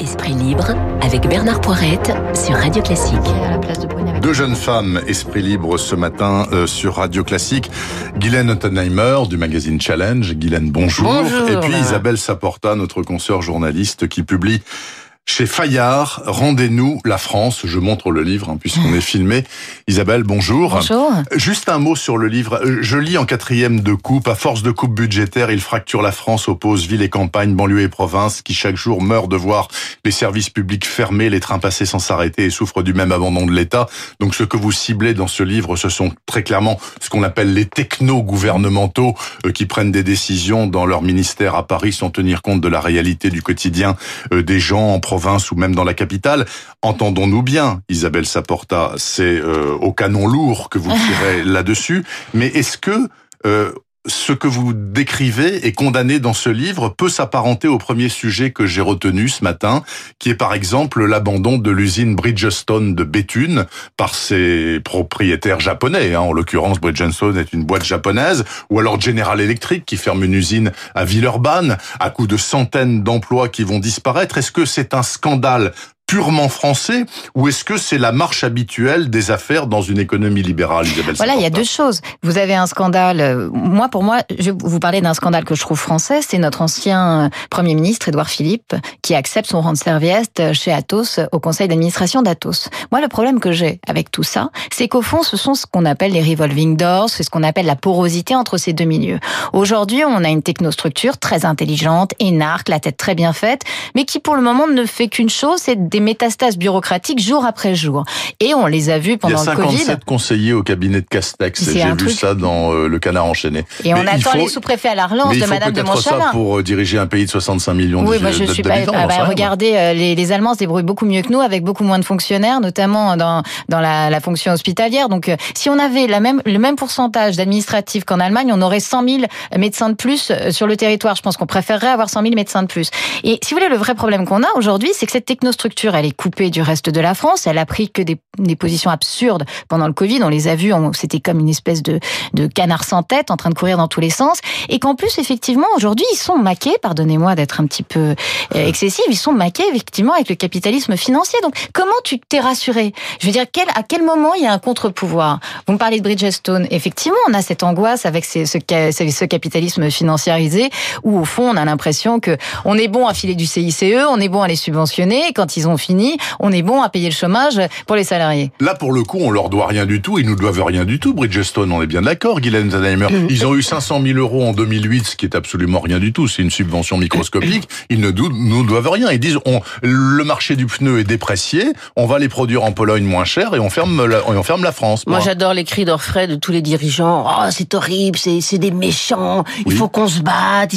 Esprit libre avec Bernard Poirette sur Radio Classique. Deux jeunes femmes, Esprit libre ce matin euh, sur Radio Classique. Guylaine Ottenheimer du magazine Challenge. Guylaine, bonjour. Bonjour. Et puis Isabelle Saporta, notre consoeur journaliste qui publie chez Fayard, Rendez-nous la France. Je montre le livre hein, puisqu'on est filmé. Isabelle, bonjour. Bonjour. Juste un mot sur le livre. Euh, Je lis en quatrième de coupe. À force de coupe budgétaire, il fracture la France, oppose ville et campagne, banlieue et province, qui chaque jour meurent de voir les services publics fermés, les trains passer sans s'arrêter et souffrent du même abandon de l'État. Donc ce que vous ciblez dans ce livre, ce sont très clairement ce qu'on appelle les techno-gouvernementaux euh, qui prennent des décisions dans leur ministère à Paris sans tenir compte de la réalité du quotidien euh, des gens en province ou même dans la capitale. Entendons-nous bien, Isabelle Saporta, c'est euh, au canon lourd que vous tirez là-dessus, mais est-ce que euh, ce que vous décrivez et condamné dans ce livre peut s'apparenter au premier sujet que j'ai retenu ce matin, qui est par exemple l'abandon de l'usine Bridgestone de Béthune par ses propriétaires japonais. Hein. En l'occurrence, Bridgestone est une boîte japonaise, ou alors General Electric qui ferme une usine à Villeurbanne, à coup de centaines d'emplois qui vont disparaître. Est-ce que c'est un scandale purement français ou est-ce que c'est la marche habituelle des affaires dans une économie libérale, Isabelle Voilà, il y a deux choses. Vous avez un scandale. euh, Moi, pour moi, je vous parler d'un scandale que je trouve français. C'est notre ancien euh, Premier ministre, Édouard Philippe, qui accepte son rang de serviette chez Atos, au conseil d'administration d'Atos. Moi, le problème que j'ai avec tout ça, c'est qu'au fond, ce sont ce qu'on appelle les revolving doors, c'est ce qu'on appelle la porosité entre ces deux milieux. Aujourd'hui, on a une technostructure très intelligente, énarque, la tête très bien faite, mais qui pour le moment ne fait qu'une chose, c'est des métastases bureaucratiques jour après jour. Et on les a vus Il y a pendant le Covid. 57 conseillers au cabinet de Castex. J'ai vu truc- ça dans euh, Le Canard enchaîné. Et on Mais il attend faut- les sous-préfets à la relance il de Madame de peut-être ça Montchalin. pour euh, diriger un pays de 65 millions Oui, de- moi je suis pas. ah bah, regardez, euh, les, les Allemands se débrouillent beaucoup mieux que nous, avec beaucoup moins de fonctionnaires, notamment dans dans la, la fonction hospitalière. Donc, euh, si on avait la même le même pourcentage d'administratifs qu'en Allemagne, on aurait 100 000 médecins de plus sur le territoire. Je pense qu'on préférerait avoir 100 000 médecins de plus. Et si vous voulez, le vrai problème qu'on a aujourd'hui, c'est que cette technostructure, elle est coupée du reste de la France. Elle a pris que des, des positions absurdes pendant le Covid. On les a on- c'était comme une espèce de de canard sans tête en train de courir dans tous les sens. Et qu'en plus, effectivement, aujourd'hui, ils sont maqués, pardonnez-moi d'être un petit peu euh, excessifs, ils sont maqués, effectivement, avec le capitalisme financier. Donc, comment tu t'es rassuré? Je veux dire, quel, à quel moment il y a un contre-pouvoir? Vous me parlez de Bridgestone. Effectivement, on a cette angoisse avec ces- ce, ce, capitalisme financiarisé, où, au fond, on a l'impression que on est bon à filer du CICE, on est bon à les subventionner, quand ils ont fini, on est bon à payer le chômage pour les salariés. Là, pour le coup, on leur doit rien du tout. Ils nous doivent rien du tout. Bridgestone, on est bien d'accord, Guylaine Zannheimer. Mm. Ils ont eu 500 000 euros en 2008, ce qui est absolument rien du tout. C'est une subvention microscopique. Ils ne nous doivent rien. Ils disent, on, le marché du pneu est déprécié. On va les produire en Pologne moins cher et on ferme la, et on ferme la France. Moi, j'adore les cris d'orfraie de tous les dirigeants. Oh, c'est horrible, c'est c'est des méchants. Il Oui. faut qu'on se batte.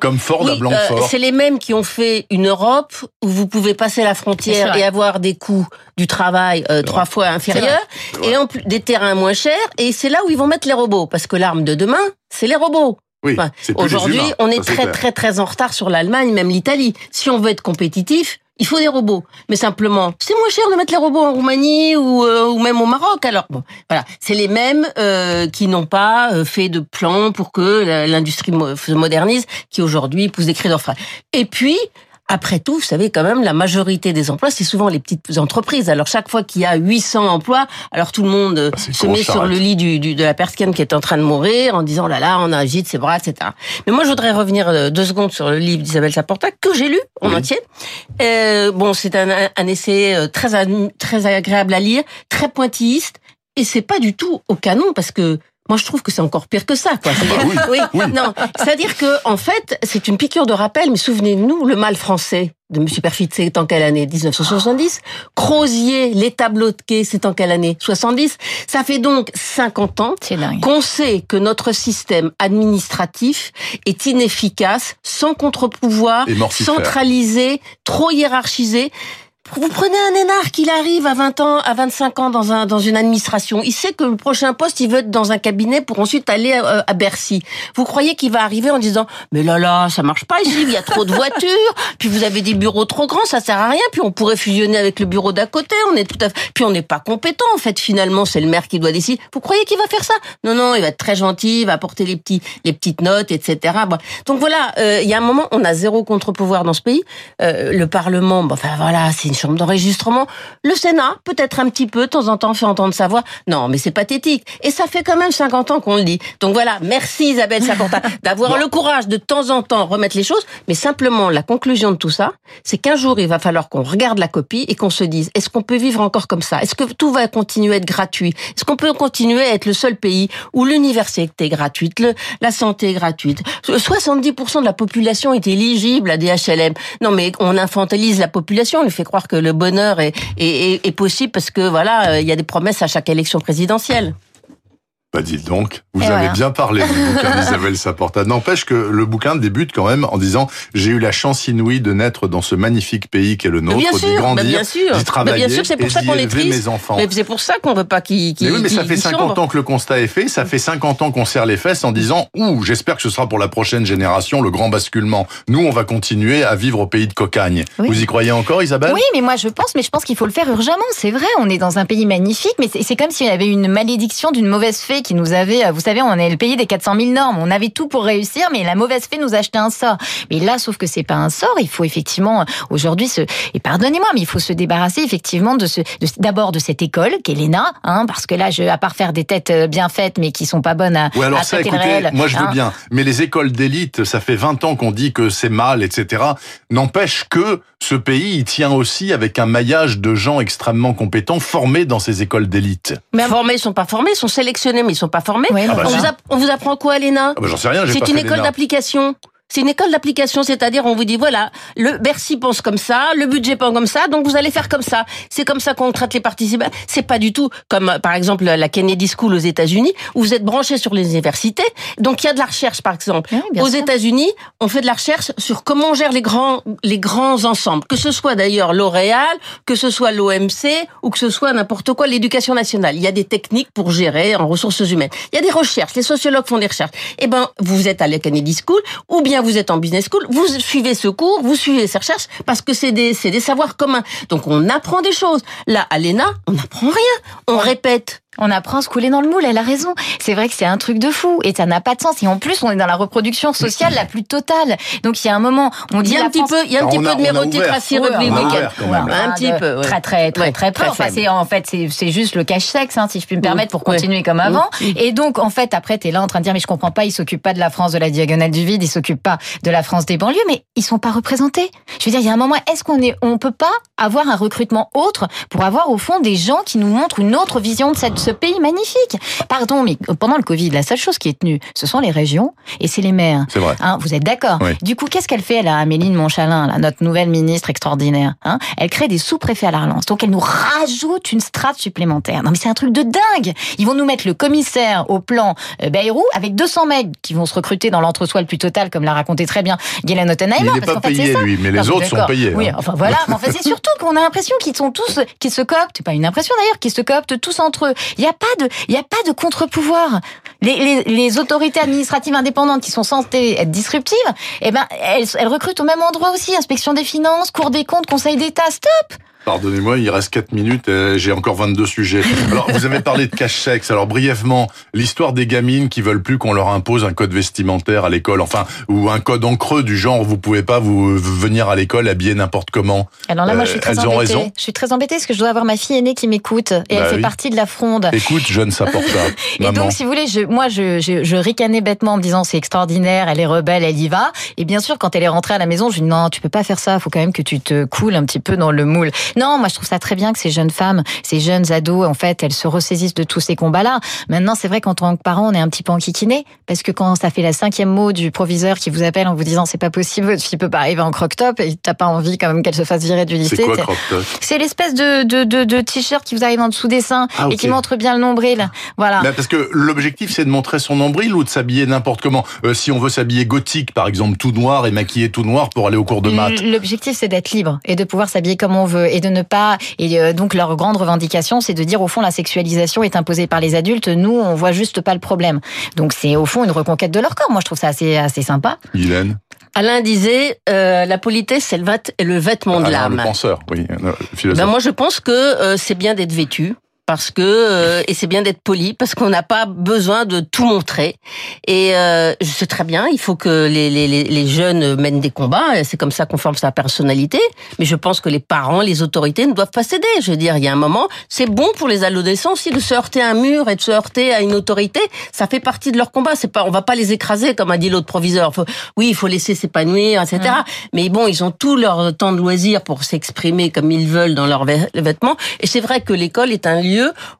Comme Ford à Blanquefort. euh, c'est les mêmes qui ont fait une Europe où vous pouvez passer la frontière et avoir des coûts du travail euh, trois fois inférieurs et en plus des terrains moins chers. Et c'est là où ils vont mettre les robots parce que l'arme de demain, c'est les robots. oui, Enfin, Aujourd'hui, on est Ça, très clair. très très en retard sur l'Allemagne, même l'Italie. Si on veut être compétitif, il faut des robots. Mais simplement, c'est moins cher de mettre les robots en Roumanie ou, euh, ou même au Maroc. Alors bon, voilà, c'est les mêmes euh, qui n'ont pas euh, fait de plan pour que l'industrie mo- se modernise, qui aujourd'hui poussent des cris d'orfraie. Et puis. Après tout, vous savez quand même, la majorité des emplois, c'est souvent les petites entreprises. Alors chaque fois qu'il y a 800 emplois, alors tout le monde euh, Ah, c'est une se met sur le lit du, du- de la personne qui est en train de mourir en disant là là, on agite ses bras, etc. Mais moi, je voudrais revenir euh, deux secondes sur le livre d'Isabelle Saporta que j'ai lu en Oui. entier. Euh, bon, c'est un, un essai euh, très très agréable à lire, très pointilliste, et c'est pas du tout au canon parce que moi, je trouve que c'est encore pire que ça, quoi. C'est-à-dire- Ah oui, oui. non, c'est-à-dire que en fait, c'est une piqûre de rappel. Mais souvenez-nous, le mal français de M. Perfit, c'est en quelle année? 1970. Crozier, les tableaux de quai, c'est en quelle année? 70. Ça fait donc 50 ans C'est qu'on sait que notre système administratif est inefficace, sans contre-pouvoir, centralisé, trop hiérarchisé. Vous prenez un énarque, qu'il arrive à 20 ans, à 25 ans dans un dans une administration. Il sait que le prochain poste, il veut être dans un cabinet pour ensuite aller à, euh, à Bercy. Vous croyez qu'il va arriver en disant mais là là, ça marche pas ici, il y a trop de voitures, puis vous avez des bureaux trop grands, ça sert à rien, puis on pourrait fusionner avec le bureau d'à côté, on est tout à fait puis on n'est pas compétent en fait finalement, c'est le maire qui doit décider. Vous croyez qu'il va faire ça? Non non, il va être très gentil, il va apporter les petits les petites notes, etc. Bon. Donc voilà, euh, il y a un moment, on a zéro contre-pouvoir dans ce pays. Euh, le Parlement, bon, enfin voilà, c'est une chambre d'enregistrement. Le Sénat, peut-être un petit peu, de temps en temps, fait entendre sa voix. Non, mais c'est pathétique. Et ça fait quand même 50 ans qu'on le dit. Donc voilà, merci Isabelle Saconta d'avoir le courage de temps en temps remettre les choses. Mais simplement, la conclusion de tout ça, c'est qu'un jour, il va falloir qu'on regarde la copie et qu'on se dise, est-ce qu'on peut vivre encore comme ça? Est-ce que tout va continuer à être gratuit? Est-ce qu'on peut continuer à être le seul pays où l'université est gratuite, le, la santé est gratuite? 70% de la population est éligible à des HLM. Non, mais on infantilise la population, on lui fait croire que le bonheur est, est, possible parce que voilà, euh, il y a des promesses à chaque élection présidentielle. Bah dites donc, vous Et avez voilà. bien parlé du bouquin d'Isabelle Saporta. N'empêche que le bouquin débute quand même en disant j'ai eu la chance inouïe de naître dans ce magnifique pays qu'est le nôtre, bien d'y sûr, grandir, bien sûr, d'y travailler bien sûr, c'est pour et ça qu'on triste. mes enfants. Mais c'est pour ça qu'on veut pas qu'il qu'il Mais oui, mais ça fait qu'il 50 sombre. ans que le constat est fait, ça fait 50 ans qu'on serre les fesses en disant « Ouh, j'espère que ce sera pour la prochaine génération le grand basculement. Nous, on va continuer à vivre au pays de cocagne. Oui. Vous y croyez encore, Isabelle? Oui, mais moi je pense, mais je pense qu'il faut le faire urgemment. C'est vrai, on est dans un pays magnifique, mais c'est c'est comme s'il y avait une malédiction d'une mauvaise fée qui nous avait. euh, Vous savez, on est le pays des 400 000 normes. On avait tout pour réussir, mais la mauvaise fée nous a acheté un sort. Mais là, sauf que c'est pas un sort. Il faut effectivement euh, aujourd'hui se et pardonnez-moi, mais il faut se débarrasser effectivement de ce d'abord de cette école qu'est l'ENA, hein, parce que là, je, à part faire des têtes euh, bien faites, mais qui sont pas bonnes à, Ouais, alors à ça, écoutez, réel, moi je veux hein. bien. Mais les écoles d'élite, ça fait 20 ans qu'on dit que c'est mal, etc. N'empêche que ce pays, il tient aussi avec un maillage de gens extrêmement compétents formés dans ces écoles d'élite. Mais- Formés, ils sont pas formés, ils sont sélectionnés, mais ils sont pas formés. Ouais, on, vous app- on vous apprend quoi, Léna Ah bah, j'en sais rien, C'est une école d'application. C'est une école d'application, c'est-à-dire on vous dit voilà, le Bercy pense comme ça, le budget pense comme ça, donc vous allez faire comme ça. C'est comme ça qu'on traite les participants. C'est pas du tout comme euh, par exemple la Kennedy School aux États-Unis où vous êtes branché sur les universités. Donc il y a de la recherche par exemple. Oui, aux. États-Unis, on fait de la recherche sur comment on gère les grands les grands ensembles, que ce soit d'ailleurs L'Oréal, que ce soit l'OMC ou que ce soit n'importe quoi l'éducation nationale. Il y a des techniques pour gérer en ressources humaines. Il y a des recherches, les sociologues font des recherches. Eh ben, vous êtes à la Kennedy School ou bien vous êtes en business school, vous suivez ce cours, vous suivez ces recherches parce que c'est des c'est des savoirs communs. Donc on apprend des choses. Là, à l'ENA, on n'apprend rien, on répète. On apprend à se couler dans le moule, elle a raison. C'est vrai que c'est un truc de fou et ça n'a pas de sens. Et en plus, on est dans la reproduction sociale la plus totale. Donc il y a un moment, on Il dit y a un petit France- peu, il y a un petit peu a- de même. Un petit peu, ouais. Très très très Ouais, très peu. très Enfin, c'est en fait c'est c'est juste le cache sexe, hein, si je puis me permettre, pour Ouais. continuer comme avant. Et donc en fait après t'es là en train de dire mais je comprends pas, ils s'occupent pas de la France de la diagonale du vide, ils s'occupent pas de la France des banlieues, mais ils sont pas représentés. Je veux dire il y a un moment, est-ce qu'on est, on peut pas avoir un recrutement autre pour avoir au fond des gens qui nous montrent une autre vision de cette, ce pays magnifique. Pardon, mais pendant le Covid, la seule chose qui est tenue, ce sont les régions et c'est les maires. C'est vrai. Hein, vous êtes d'accord Oui. Du coup, qu'est-ce qu'elle fait, là, Améline Montchalin, là, notre nouvelle ministre extraordinaire hein? Elle crée des sous-préfets à la relance. Donc, elle nous rajoute une strate supplémentaire. Non, mais c'est un truc de dingue Ils vont nous mettre le commissaire au plan euh, Bayrou avec 200 mecs qui vont se recruter dans l'entre-soi le plus total, comme l'a raconté très bien Guylaine Ottenheimer. Il n'est pas fait, payé, lui, mais les autres sont payés. Oui, hein. enfin voilà. Mais en fait, c'est surtout qu'on a l'impression qu'ils sont tous, qu'ils se cooptent. Pas une impression d'ailleurs, qu'ils se cooptent tous entre eux. Il n'y a pas de, il y a pas de contre-pouvoir. Les, les, les autorités administratives indépendantes qui sont censées être disruptives, eh ben, elles, elles recrutent au même endroit aussi. Inspection des finances, Cour des comptes, Conseil d'État. Stop! Pardonnez-moi, il reste 4 minutes, et j'ai encore 22 sujets. Alors, vous avez parlé de cache-sexe. Alors, brièvement, l'histoire des gamines qui veulent plus qu'on leur impose un code vestimentaire à l'école, enfin, ou un code en creux du genre, vous pouvez pas vous venir à l'école habillé n'importe comment. Alors là, moi, Euh, je suis très elles ont embêtée. raison. Je suis très embêtée parce que je dois avoir ma fille aînée qui m'écoute et elle Bah fait partie de la fronde. Écoute, jeune Saporta, Et maman. donc, si vous voulez, je, moi, je, je, je ricanais bêtement en me disant c'est extraordinaire, elle est rebelle, elle y va. Et bien sûr, quand elle est rentrée à la maison, je lui dis non, tu peux pas faire ça. Faut quand même que tu te coules un petit peu dans le moule. Non, moi, je trouve ça très bien que ces jeunes femmes, ces jeunes ados, en fait, elles se ressaisissent de tous ces combats-là. Maintenant, c'est vrai qu'en tant que parent, on est un petit peu enquiquiné parce que quand ça fait la cinquième mot du proviseur qui vous appelle en vous disant c'est pas possible, votre fille peut pas arriver en croque-top et t'as pas envie quand même qu'elle se fasse virer du lycée. C'est l'espèce de, de, de, de t-shirt qui vous arrive en dessous des seins Ah, et qui montre bien le nombril. Voilà. Bah, parce que l'objectif c'est de montrer son nombril ou de s'habiller n'importe comment. Euh, si on veut s'habiller gothique par exemple, tout noir et maquiller tout noir pour aller au cours de maths. L'objectif, c'est d'être libre et de pouvoir s'habiller comme on veut et de ne pas. Et euh, donc leur grande revendication, c'est de dire au fond la sexualisation est imposée par les adultes. Nous, on voit juste pas le problème. Donc c'est au fond une reconquête de leur corps. Moi, je trouve ça assez assez sympa. Guylaine Alain disait euh, la politesse, c'est le, le vêtement de l'âme. le penseur, oui, le philosophe. Ben moi, je pense que euh, c'est bien d'être vêtu parce que euh, et c'est bien d'être poli parce qu'on n'a pas besoin de tout montrer. Et euh, je sais très bien il faut que les, les, les jeunes mènent des combats et c'est comme ça qu'on forme sa personnalité. Mais je pense que les parents les autorités ne doivent pas céder je veux dire il y a un moment c'est bon pour les adolescents aussi de se heurter à un mur et de se heurter à une autorité. Ça fait partie de leur combat. C'est pas on va pas les écraser comme a dit l'autre proviseur. Faut, oui il faut laisser s'épanouir etc mmh. mais bon ils ont tout leur temps de loisir pour s'exprimer comme ils veulent dans leurs vêtements. Et c'est vrai que l'école est un lieu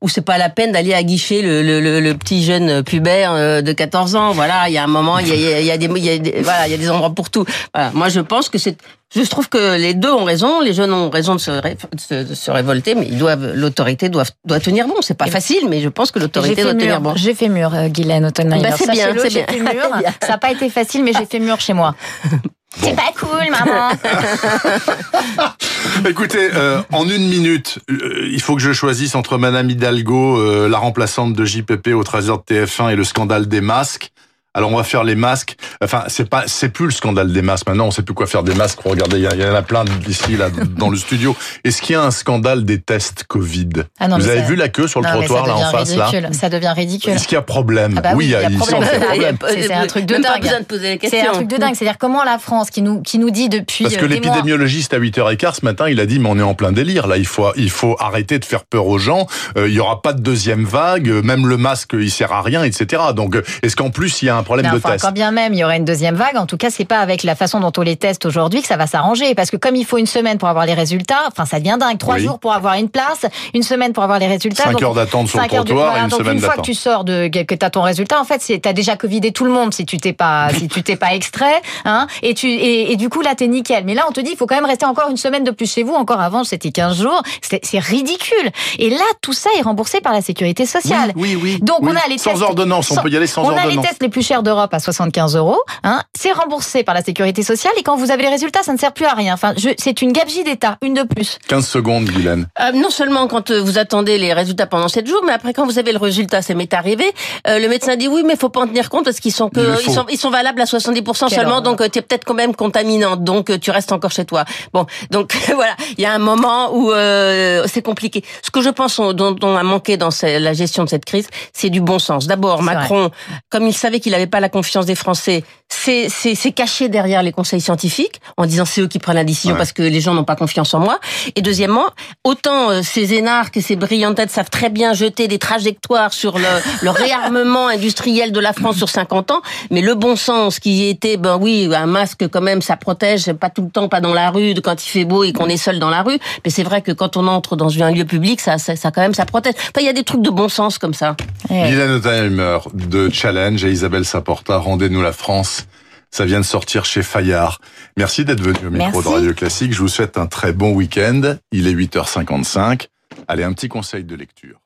où c'est pas la peine d'aller aguicher le, le, le, le, petit jeune pubère euh, de 14 ans? Voilà, il y a un moment, il y a, il y a, des, il y a des, voilà, il y a des endroits pour tout. Voilà. Moi, je pense que c'est je trouve que les deux ont raison, les jeunes ont raison de se, ré, de se révolter, mais ils doivent, l'autorité doit, doit tenir bon. C'est pas facile, mais je pense que l'autorité doit tenir bon. J'ai fait mur, euh, Guylaine Autonne bah, C'est bien, c'est bien. Ça n'a pas été facile, mais j'ai fait mur chez moi. Bon. C'est pas cool, maman. Écoutez, euh, en une minute, euh, il faut que je choisisse entre Madame Hidalgo, euh, la remplaçante de JPP au trésor de TF1 et le scandale des masques. Alors on va faire les masques. Enfin, c'est pas, c'est plus le scandale des masques. Maintenant, on sait plus quoi faire des masques. Regardez, il y, en a plein ici là dans le studio. Est-ce qu'il y a un scandale des tests Covid ah non, Vous avez ça... vu la queue sur le non, trottoir là en face ridicule. là Ça devient ridicule. Est-ce qu'il y a problème ah bah oui, il y a, problème. C'est un truc de Même dingue. Pas besoin de poser la C'est un truc de dingue. C'est-à-dire comment la France, qui nous qui nous dit depuis parce que l'épidémiologiste à 8h15 ce matin, il a dit mais on est en plein délire là. Il faut il faut arrêter de faire peur aux gens. Euh, il y aura pas de deuxième vague. Même le masque, il sert à rien, etc. Donc est-ce qu'en plus il y a un problème non, de enfin, test quand bien même il y aurait une deuxième vague, en tout cas, c'est pas avec la façon dont on les teste aujourd'hui que ça va s'arranger. Parce que comme il faut une semaine pour avoir les résultats, enfin, ça devient dingue. Trois Oui. jours pour avoir une place, une semaine pour avoir les résultats. 5 Donc, heures d'attente sur le cinq trottoir et une donc semaine une fois que tu sors de que tu as ton résultat, en fait, c'est t'as déjà covidé tout le monde si tu t'es pas si tu t'es pas extrait, hein. Et tu et, et du coup là t'es nickel. Mais là on te dit il faut quand même rester encore une semaine de plus chez vous. Encore avant c'était 15 jours. C'est c'est ridicule. Et là tout ça est remboursé par la sécurité sociale. Oui, oui, oui. Donc Oui. on a les sans tests- ordonnance, on sans- peut y aller sans on a les ordonnance. tests les plus d'Europe à 75 euros. Hein, c'est remboursé par la sécurité sociale et quand vous avez les résultats, ça ne sert plus à rien. Enfin, je, c'est une gabegie d'État, une de plus. 15 secondes, Guylaine. Euh, non seulement quand euh, vous attendez les résultats pendant 7 jours, mais après quand vous avez le résultat, ça m'est arrivé, euh, le médecin dit oui, mais faut pas en tenir compte parce qu'ils sont que Il ils sont ils sont valables à 70% Quelle seulement, horreur. donc tu es peut-être quand même contaminante, donc euh, tu restes encore chez toi. Bon, donc voilà, il y a un moment où euh, c'est compliqué. Ce que je pense on- dont, dont a manqué dans la gestion de cette crise, c'est du bon sens. D'abord, Macron, comme il savait qu'il n'avait pas la confiance des Français, c'est c'est c'est caché derrière les conseils scientifiques en disant c'est eux qui prennent la décision Ouais. parce que les gens n'ont pas confiance en moi. Et deuxièmement, autant euh, ces énarques et ces brillantes têtes savent très bien jeter des trajectoires sur le, le réarmement industriel de la France sur 50 ans, mais le bon sens qui était, ben oui, un masque quand même, ça protège, pas tout le temps, pas dans la rue, quand il fait beau et qu'on est seul dans la rue, mais c'est vrai que quand on entre dans un lieu public, ça, ça, ça quand même, ça protège. Enfin, il y a des trucs de bon sens comme ça. Guylaine Ottenheimer de Challenge et Isabelle Saporta, Rendez-nous la France. Ça vient de sortir chez Fayard. Merci d'être venu au micro Merci. de Radio Classique. Je vous souhaite un très bon week-end. Il est 8h55. Allez, un petit conseil de lecture.